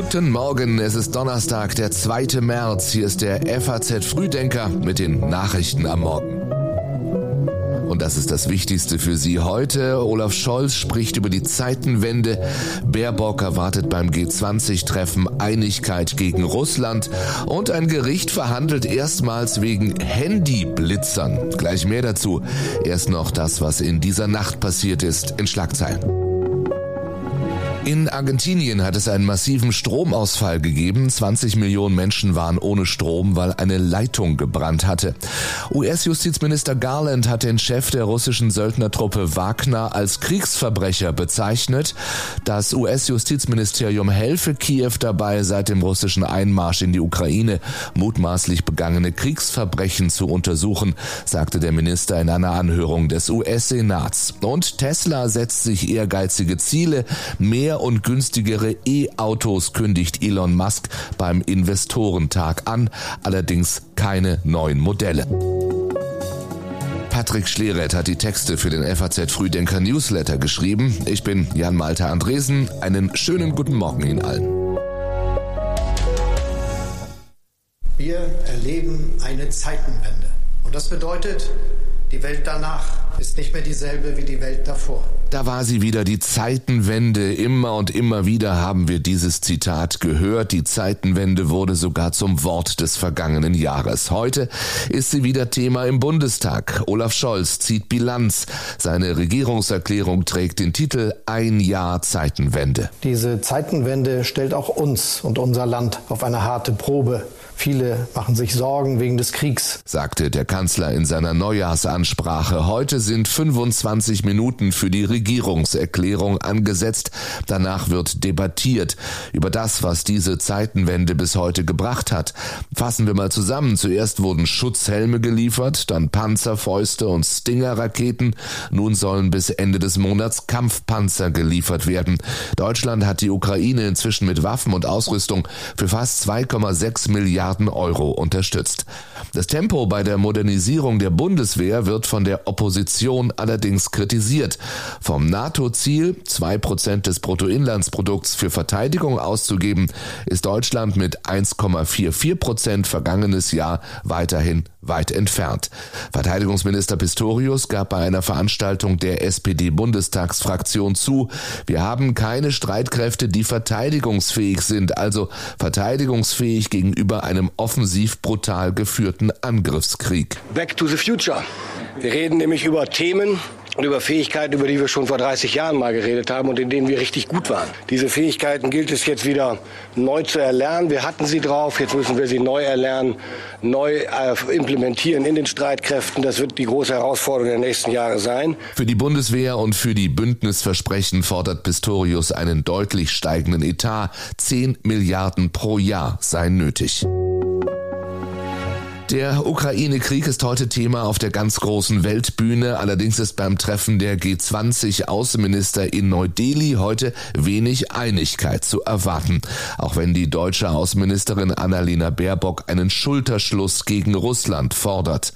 Guten Morgen, es ist Donnerstag, der 2. März. Hier ist der FAZ Frühdenker mit den Nachrichten am Morgen. Und das ist das Wichtigste für Sie heute. Olaf Scholz spricht über die Zeitenwende. Baerbock erwartet beim G20-Treffen Einigkeit gegen Russland. Und ein Gericht verhandelt erstmals wegen Handyblitzern. Gleich mehr dazu. Erst noch das, was in dieser Nacht passiert ist, in Schlagzeilen. In Argentinien hat es einen massiven Stromausfall gegeben. 20 Millionen Menschen waren ohne Strom, weil eine Leitung gebrannt hatte. US-Justizminister Garland hat den Chef der russischen Söldnertruppe Wagner als Kriegsverbrecher bezeichnet. Das US-Justizministerium helfe Kiew dabei, seit dem russischen Einmarsch in die Ukraine mutmaßlich begangene Kriegsverbrechen zu untersuchen, sagte der Minister in einer Anhörung des US-Senats. Und Tesla setzt sich ehrgeizige Ziele, mehr und günstigere E-Autos kündigt Elon Musk beim Investorentag an, allerdings keine neuen Modelle. Patrick Schleret hat die Texte für den FAZ Frühdenker Newsletter geschrieben. Ich bin Jan Malte Andresen. Einen schönen guten Morgen Ihnen allen. Wir erleben eine Zeitenwende. Und das bedeutet, die Welt danach ist nicht mehr dieselbe wie die Welt davor. Da war sie wieder, die Zeitenwende. Immer und immer wieder haben wir dieses Zitat gehört. Die Zeitenwende wurde sogar zum Wort des vergangenen Jahres. Heute ist sie wieder Thema im Bundestag. Olaf Scholz zieht Bilanz. Seine Regierungserklärung trägt den Titel Ein Jahr Zeitenwende. Diese Zeitenwende stellt auch uns und unser Land auf eine harte Probe. Viele machen sich Sorgen wegen des Kriegs, sagte der Kanzler in seiner Neujahrsansprache. Heute sind 25 Minuten für die Regierungserklärung angesetzt. Danach wird debattiert über das, was diese Zeitenwende bis heute gebracht hat. Fassen wir mal zusammen. Zuerst wurden Schutzhelme geliefert, dann Panzerfäuste und Stinger-Raketen. Nun sollen bis Ende des Monats Kampfpanzer geliefert werden. Deutschland hat die Ukraine inzwischen mit Waffen und Ausrüstung für fast 2,6 Milliarden Milliarden Euro unterstützt. Das Tempo bei der Modernisierung der Bundeswehr wird von der Opposition allerdings kritisiert. Vom NATO-Ziel, zwei Prozent des Bruttoinlandsprodukts für Verteidigung auszugeben, ist Deutschland mit 1,44 Prozent vergangenes Jahr weiterhin weit entfernt. Verteidigungsminister Pistorius gab bei einer Veranstaltung der SPD-Bundestagsfraktion zu, wir haben keine Streitkräfte, die verteidigungsfähig sind, also verteidigungsfähig gegenüber einem offensiv brutal geführten Angriffskrieg. Back to the future. Wir reden nämlich über Themen, und über Fähigkeiten, über die wir schon vor 30 Jahren mal geredet haben und in denen wir richtig gut waren. Diese Fähigkeiten gilt es jetzt wieder neu zu erlernen. Wir hatten sie drauf, jetzt müssen wir sie neu erlernen, neu äh, implementieren in den Streitkräften. Das wird die große Herausforderung der nächsten Jahre sein. Für die Bundeswehr und für die Bündnisversprechen fordert Pistorius einen deutlich steigenden Etat. 10 Milliarden pro Jahr seien nötig. Der Ukraine-Krieg ist heute Thema auf der ganz großen Weltbühne. Allerdings ist beim Treffen der G20-Außenminister in Neu-Delhi heute wenig Einigkeit zu erwarten. Auch wenn die deutsche Außenministerin Annalena Baerbock einen Schulterschluss gegen Russland fordert.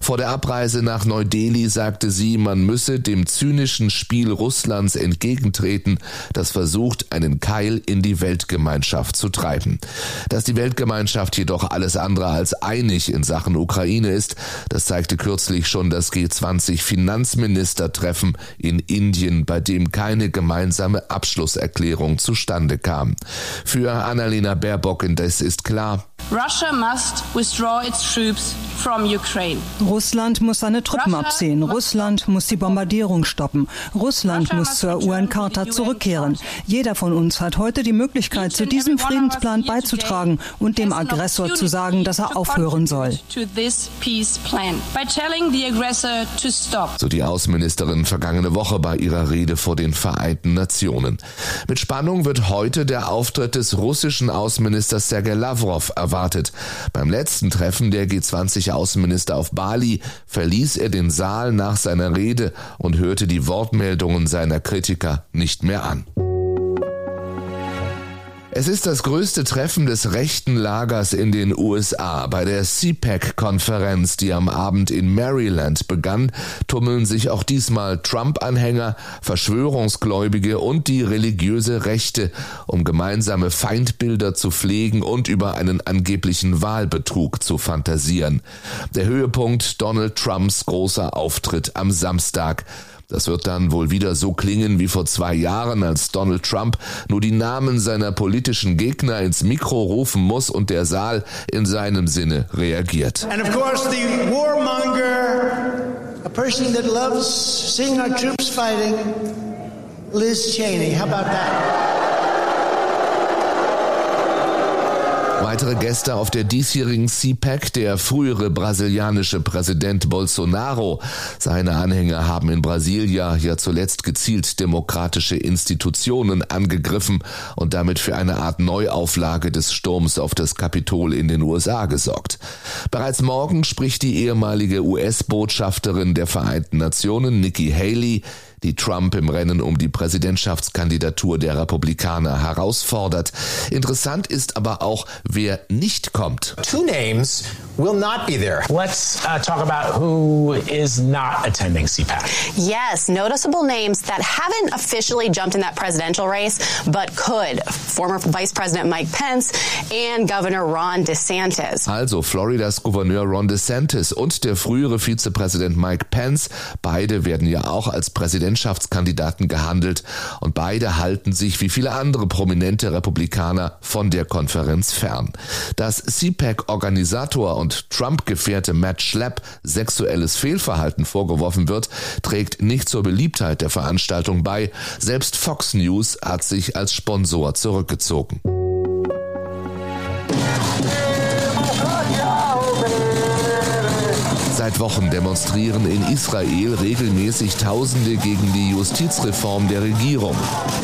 Vor der Abreise nach Neu-Delhi sagte sie, man müsse dem zynischen Spiel Russlands entgegentreten, das versucht, einen Keil in die Weltgemeinschaft zu treiben. Dass die Weltgemeinschaft jedoch alles andere als einig in Sachen Ukraine ist. Das zeigte kürzlich schon das G20-Finanzministertreffen in Indien, bei dem keine gemeinsame Abschlusserklärung zustande kam. Für Annalena Baerbock indes ist klar, Russia must withdraw its troops. Russland muss seine Truppen abziehen. Russland muss die Bombardierung stoppen. Russland muss zur UN-Charta zurückkehren. Jeder von uns hat heute die Möglichkeit, zu diesem Friedensplan beizutragen und dem Aggressor zu sagen, dass er aufhören soll. So die Außenministerin vergangene Woche bei ihrer Rede vor den Vereinten Nationen. Mit Spannung wird heute der Auftritt des russischen Außenministers Sergei Lavrov erwartet. Beim letzten Treffen der G20-Außenminister auf Bali verließ er den Saal nach seiner Rede und hörte die Wortmeldungen seiner Kritiker nicht mehr an. Es ist das größte Treffen des rechten Lagers in den USA. Bei der CPAC-Konferenz, die am Abend in Maryland begann, tummeln sich auch diesmal Trump-Anhänger, Verschwörungsgläubige und die religiöse Rechte, um gemeinsame Feindbilder zu pflegen und über einen angeblichen Wahlbetrug zu fantasieren. Der Höhepunkt Donald Trumps großer Auftritt am Samstag. Das wird dann wohl wieder so klingen wie vor zwei Jahren, als Donald Trump nur die Namen seiner politischen Gegner ins Mikro rufen muss und der Saal in seinem Sinne reagiert. And of course the warmonger, a person that loves seeing our troops fighting, Liz Cheney. How about that? Weitere Gäste auf der diesjährigen CPAC, der frühere brasilianische Präsident Bolsonaro. Seine Anhänger haben in Brasilia ja zuletzt gezielt demokratische Institutionen angegriffen und damit für eine Art Neuauflage des Sturms auf das Kapitol in den USA gesorgt. Bereits morgen spricht die ehemalige US-Botschafterin der Vereinten Nationen, Nikki Haley, die Trump im Rennen um die Präsidentschaftskandidatur der Republikaner herausfordert. Interessant ist aber auch, wer nicht kommt. Two names will not be there. Let's uh, talk about who is not attending CPAC. Yes, noticeable names that haven't officially jumped in that presidential race, but could. Former Vice President Mike Pence and Governor Ron DeSantis. Also Floridas Gouverneur Ron DeSantis und der frühere Vizepräsident Mike Pence, beide werden ja auch als Präsident Präsidentschaftskandidaten gehandelt und beide halten sich wie viele andere prominente Republikaner von der Konferenz fern. Dass CPAC-Organisator und Trump-Gefährte Matt Schlepp sexuelles Fehlverhalten vorgeworfen wird, trägt nicht zur Beliebtheit der Veranstaltung bei. Selbst Fox News hat sich als Sponsor zurückgezogen. Seit Wochen demonstrieren in Israel regelmäßig Tausende gegen die Justizreform der Regierung.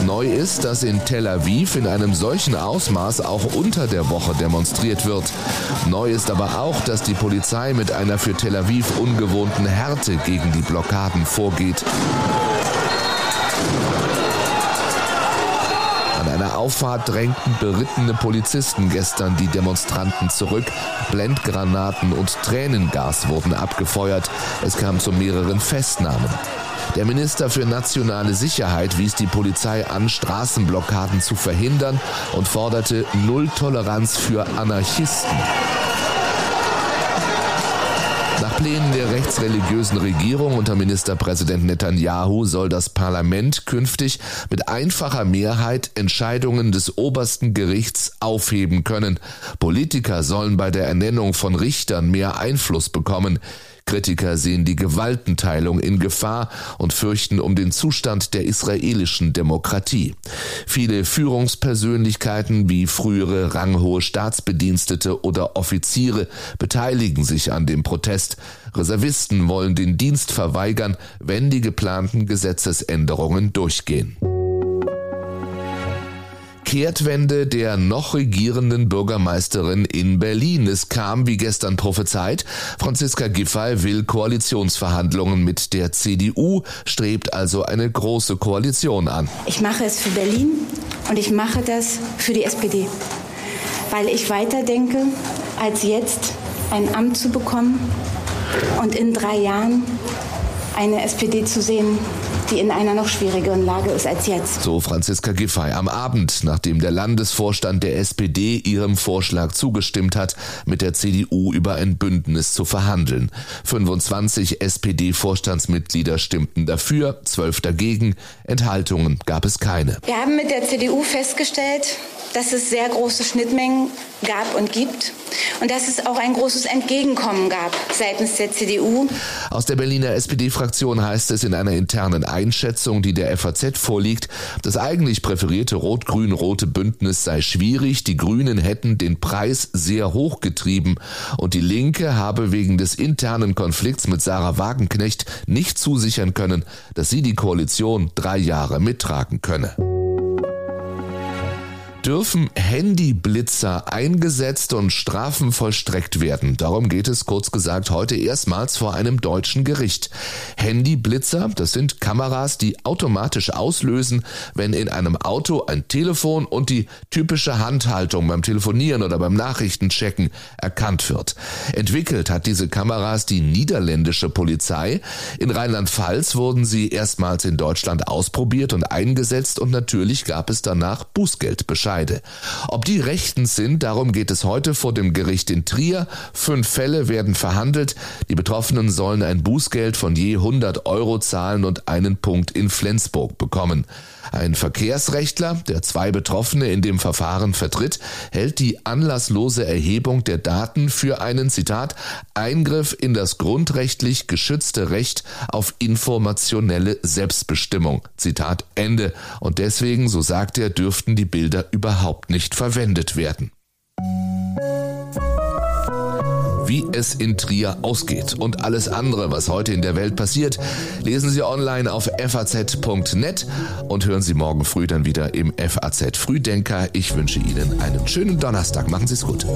Neu ist, dass in Tel Aviv in einem solchen Ausmaß auch unter der Woche demonstriert wird. Neu ist aber auch, dass die Polizei mit einer für Tel Aviv ungewohnten Härte gegen die Blockaden vorgeht. Einer Auffahrt drängten berittene Polizisten gestern die Demonstranten zurück. Blendgranaten und Tränengas wurden abgefeuert. Es kam zu mehreren Festnahmen. Der Minister für nationale Sicherheit wies die Polizei an, Straßenblockaden zu verhindern und forderte Null Toleranz für Anarchisten. Nach Plänen der rechtsreligiösen Regierung unter Ministerpräsident Netanyahu soll das Parlament künftig mit einfacher Mehrheit Entscheidungen des obersten Gerichts aufheben können. Politiker sollen bei der Ernennung von Richtern mehr Einfluss bekommen. Kritiker sehen die Gewaltenteilung in Gefahr und fürchten um den Zustand der israelischen Demokratie. Viele Führungspersönlichkeiten wie frühere ranghohe Staatsbedienstete oder Offiziere beteiligen sich an dem Protest. Reservisten wollen den Dienst verweigern, wenn die geplanten Gesetzesänderungen durchgehen. Kehrtwende der noch regierenden Bürgermeisterin in Berlin. Es kam, wie gestern prophezeit, Franziska Giffey will Koalitionsverhandlungen mit der CDU, strebt also eine große Koalition an. Ich mache es für Berlin und ich mache das für die SPD, weil ich weiterdenke, als jetzt ein Amt zu bekommen und in drei Jahren eine SPD zu sehen, die in einer noch schwierigeren Lage ist als jetzt. So Franziska Giffey am Abend, nachdem der Landesvorstand der SPD ihrem Vorschlag zugestimmt hat, mit der CDU über ein Bündnis zu verhandeln. 25 SPD-Vorstandsmitglieder stimmten dafür, 12 dagegen. Enthaltungen gab es keine. Wir haben mit der CDU festgestellt, dass es sehr große Schnittmengen gab und gibt und dass es auch ein großes Entgegenkommen gab seitens der CDU. Aus der Berliner SPD-Fraktion heißt es in einer internen Einschätzung, die der FAZ vorliegt, das eigentlich präferierte rot-grün-rote Bündnis sei schwierig, die Grünen hätten den Preis sehr hoch getrieben und die Linke habe wegen des internen Konflikts mit Sarah Wagenknecht nicht zusichern können, dass sie die Koalition drei Jahre mittragen könne. Dürfen Handyblitzer eingesetzt und Strafen vollstreckt werden. Darum geht es kurz gesagt heute erstmals vor einem deutschen Gericht. Handyblitzer, das sind Kameras, die automatisch auslösen, wenn in einem Auto ein Telefon und die typische Handhaltung beim Telefonieren oder beim Nachrichtenchecken erkannt wird. Entwickelt hat diese Kameras die niederländische Polizei. In Rheinland-Pfalz wurden sie erstmals in Deutschland ausprobiert und eingesetzt und natürlich gab es danach Bußgeldbescheide. Ob die rechtens sind, darum geht es heute vor dem Gericht in Trier. Fünf Fälle werden verhandelt. Die Betroffenen sollen ein Bußgeld von je 100 Euro zahlen und einen Punkt in Flensburg bekommen. Ein Verkehrsrechtler, der zwei Betroffene in dem Verfahren vertritt, hält die anlasslose Erhebung der Daten für einen Zitat Eingriff in das grundrechtlich geschützte Recht auf informationelle Selbstbestimmung. Zitat Ende. Und deswegen, so sagt er, dürften die Bilder überhaupt nicht verwendet werden wie es in Trier ausgeht. Und alles andere, was heute in der Welt passiert, lesen Sie online auf faz.net und hören Sie morgen früh dann wieder im FAZ Frühdenker. Ich wünsche Ihnen einen schönen Donnerstag. Machen Sie es gut.